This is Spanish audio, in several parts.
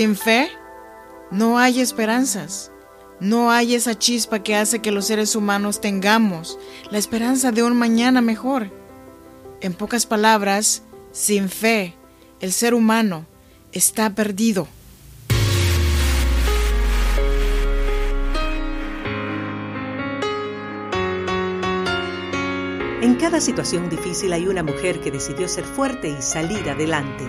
Sin fe, no hay esperanzas. No hay esa chispa que hace que los seres humanos tengamos la esperanza de un mañana mejor. En pocas palabras, sin fe, el ser humano está perdido. En cada situación difícil hay una mujer que decidió ser fuerte y salir adelante.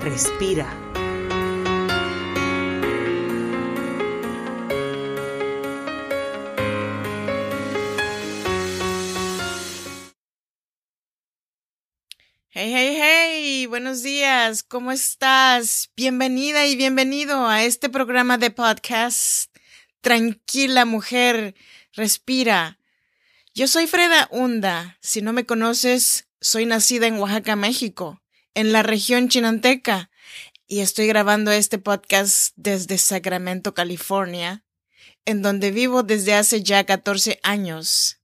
respira. Hey, hey, hey, buenos días, ¿cómo estás? Bienvenida y bienvenido a este programa de podcast. Tranquila mujer, respira. Yo soy Freda Hunda. Si no me conoces, soy nacida en Oaxaca, México, en la región chinanteca, y estoy grabando este podcast desde Sacramento, California, en donde vivo desde hace ya 14 años.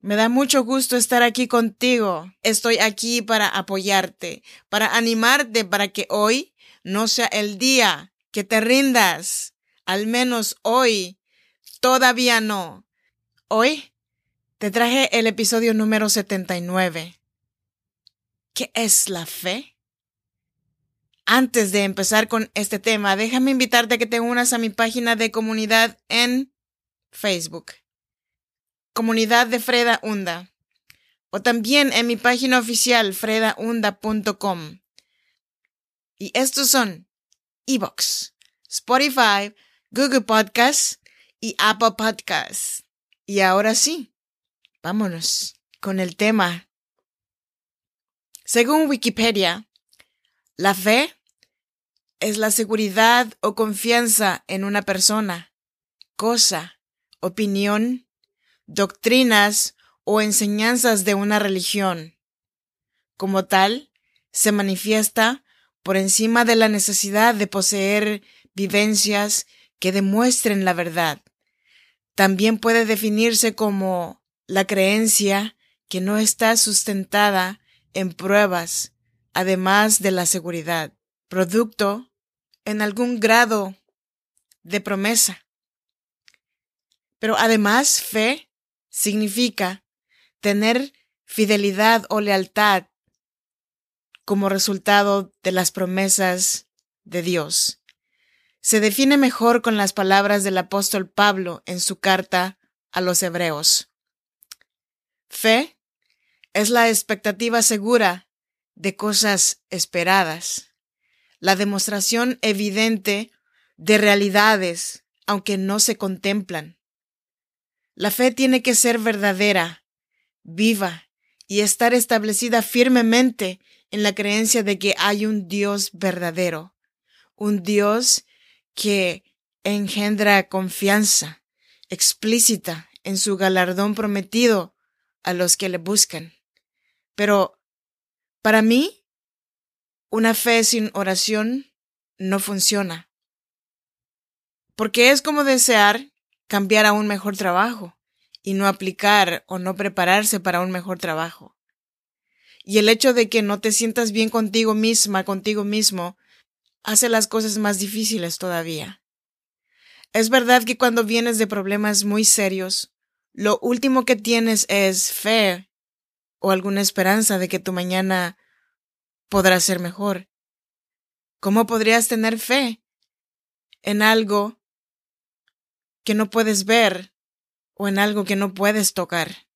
Me da mucho gusto estar aquí contigo. Estoy aquí para apoyarte, para animarte para que hoy no sea el día que te rindas. Al menos hoy. Todavía no. Hoy te traje el episodio número 79. ¿Qué es la fe? Antes de empezar con este tema, déjame invitarte a que te unas a mi página de comunidad en Facebook comunidad de Freda Hunda, o también en mi página oficial fredaunda.com. Y estos son Evox, Spotify, Google Podcasts y Apple Podcasts. Y ahora sí, vámonos con el tema. Según Wikipedia, la fe es la seguridad o confianza en una persona, cosa, opinión, doctrinas o enseñanzas de una religión. Como tal, se manifiesta por encima de la necesidad de poseer vivencias que demuestren la verdad. También puede definirse como la creencia que no está sustentada en pruebas, además de la seguridad, producto en algún grado de promesa. Pero además fe significa tener fidelidad o lealtad como resultado de las promesas de Dios. Se define mejor con las palabras del apóstol Pablo en su carta a los hebreos. Fe es la expectativa segura de cosas esperadas, la demostración evidente de realidades aunque no se contemplan. La fe tiene que ser verdadera, viva y estar establecida firmemente en la creencia de que hay un Dios verdadero, un Dios que engendra confianza explícita en su galardón prometido a los que le buscan. Pero, para mí, una fe sin oración no funciona. Porque es como desear cambiar a un mejor trabajo y no aplicar o no prepararse para un mejor trabajo. Y el hecho de que no te sientas bien contigo misma, contigo mismo, hace las cosas más difíciles todavía. Es verdad que cuando vienes de problemas muy serios, lo último que tienes es fe o alguna esperanza de que tu mañana podrá ser mejor. ¿Cómo podrías tener fe en algo que no puedes ver o en algo que no puedes tocar.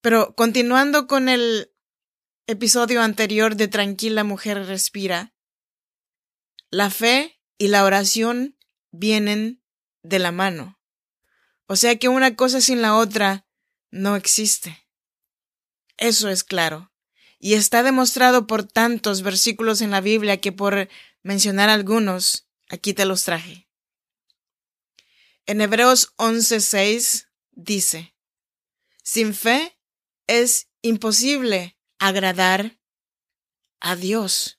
Pero continuando con el episodio anterior de Tranquila Mujer Respira, la fe y la oración vienen de la mano. O sea que una cosa sin la otra no existe. Eso es claro. Y está demostrado por tantos versículos en la Biblia que por mencionar algunos, aquí te los traje. En Hebreos 11:6 dice, Sin fe es imposible agradar a Dios,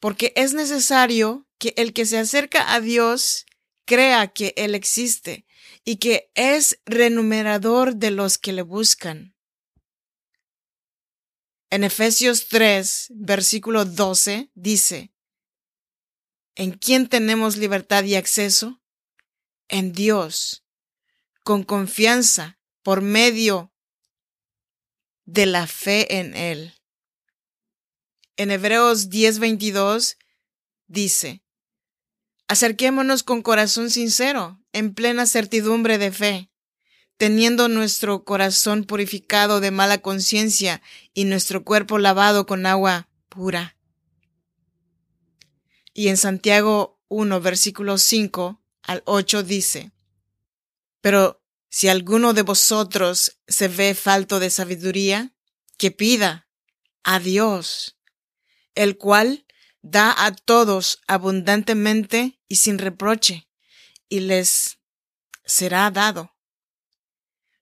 porque es necesario que el que se acerca a Dios crea que Él existe y que es renumerador de los que le buscan. En Efesios 3, versículo 12, dice, ¿En quién tenemos libertad y acceso? En Dios, con confianza, por medio de la fe en Él. En Hebreos 10:22 dice, Acerquémonos con corazón sincero, en plena certidumbre de fe, teniendo nuestro corazón purificado de mala conciencia y nuestro cuerpo lavado con agua pura. Y en Santiago 1, versículo 5 al 8 dice, Pero si alguno de vosotros se ve falto de sabiduría, que pida a Dios, el cual da a todos abundantemente y sin reproche, y les será dado.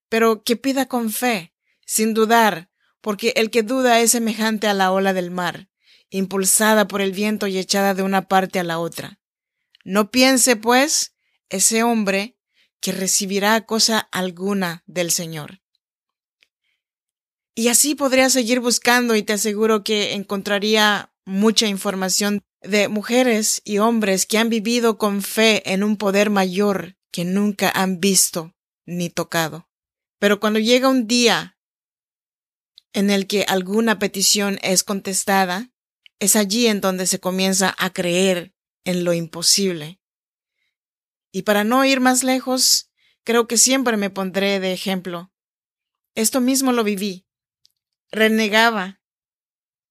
Pero que pida con fe, sin dudar, porque el que duda es semejante a la ola del mar, impulsada por el viento y echada de una parte a la otra. No piense, pues, ese hombre que recibirá cosa alguna del Señor. Y así podría seguir buscando y te aseguro que encontraría mucha información de mujeres y hombres que han vivido con fe en un poder mayor que nunca han visto ni tocado. Pero cuando llega un día en el que alguna petición es contestada, es allí en donde se comienza a creer en lo imposible. Y para no ir más lejos, creo que siempre me pondré de ejemplo. Esto mismo lo viví. Renegaba.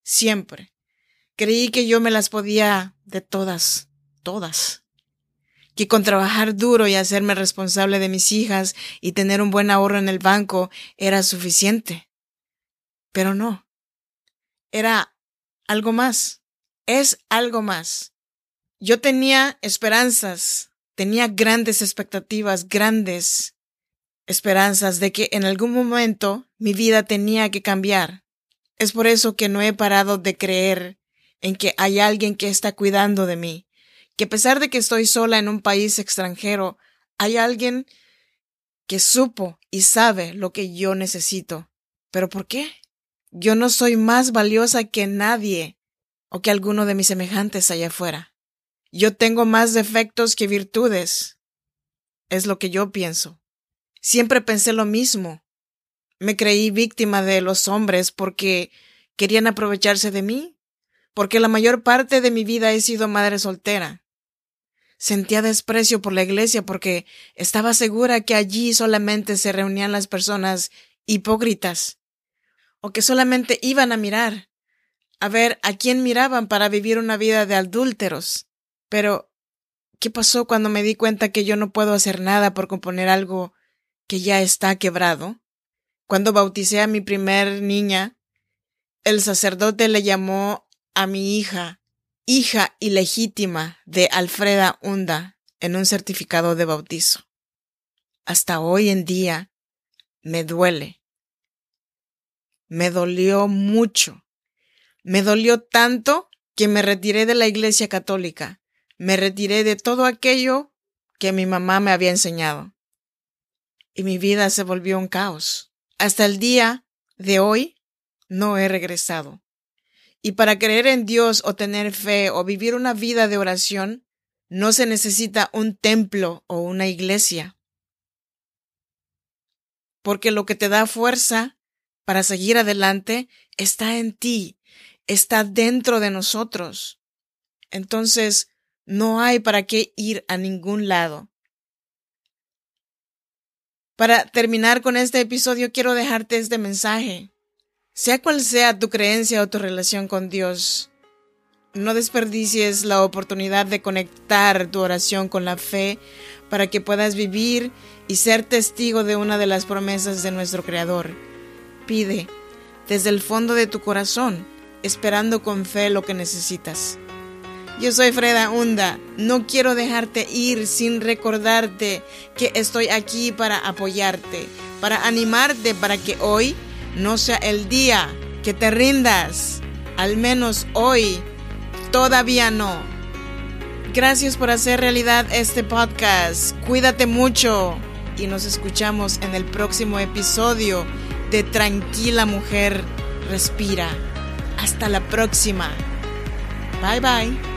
Siempre. Creí que yo me las podía de todas, todas. Que con trabajar duro y hacerme responsable de mis hijas y tener un buen ahorro en el banco era suficiente. Pero no. Era algo más. Es algo más. Yo tenía esperanzas, tenía grandes expectativas, grandes esperanzas de que en algún momento mi vida tenía que cambiar. Es por eso que no he parado de creer en que hay alguien que está cuidando de mí, que a pesar de que estoy sola en un país extranjero, hay alguien que supo y sabe lo que yo necesito. ¿Pero por qué? Yo no soy más valiosa que nadie o que alguno de mis semejantes allá afuera. Yo tengo más defectos que virtudes. Es lo que yo pienso. Siempre pensé lo mismo. Me creí víctima de los hombres porque querían aprovecharse de mí porque la mayor parte de mi vida he sido madre soltera. Sentía desprecio por la iglesia porque estaba segura que allí solamente se reunían las personas hipócritas, o que solamente iban a mirar, a ver a quién miraban para vivir una vida de adúlteros. Pero, ¿qué pasó cuando me di cuenta que yo no puedo hacer nada por componer algo que ya está quebrado? Cuando bauticé a mi primer niña, el sacerdote le llamó a mi hija, hija ilegítima de Alfreda Hunda, en un certificado de bautizo. Hasta hoy en día me duele. Me dolió mucho. Me dolió tanto que me retiré de la Iglesia Católica. Me retiré de todo aquello que mi mamá me había enseñado. Y mi vida se volvió un caos. Hasta el día de hoy no he regresado. Y para creer en Dios o tener fe o vivir una vida de oración, no se necesita un templo o una iglesia. Porque lo que te da fuerza para seguir adelante está en ti, está dentro de nosotros. Entonces, no hay para qué ir a ningún lado. Para terminar con este episodio, quiero dejarte este mensaje. Sea cual sea tu creencia o tu relación con Dios, no desperdicies la oportunidad de conectar tu oración con la fe para que puedas vivir y ser testigo de una de las promesas de nuestro Creador. Pide, desde el fondo de tu corazón, esperando con fe lo que necesitas. Yo soy Freda Hunda. No quiero dejarte ir sin recordarte que estoy aquí para apoyarte, para animarte para que hoy no sea el día que te rindas. Al menos hoy todavía no. Gracias por hacer realidad este podcast. Cuídate mucho y nos escuchamos en el próximo episodio de Tranquila Mujer Respira. Hasta la próxima. Bye bye.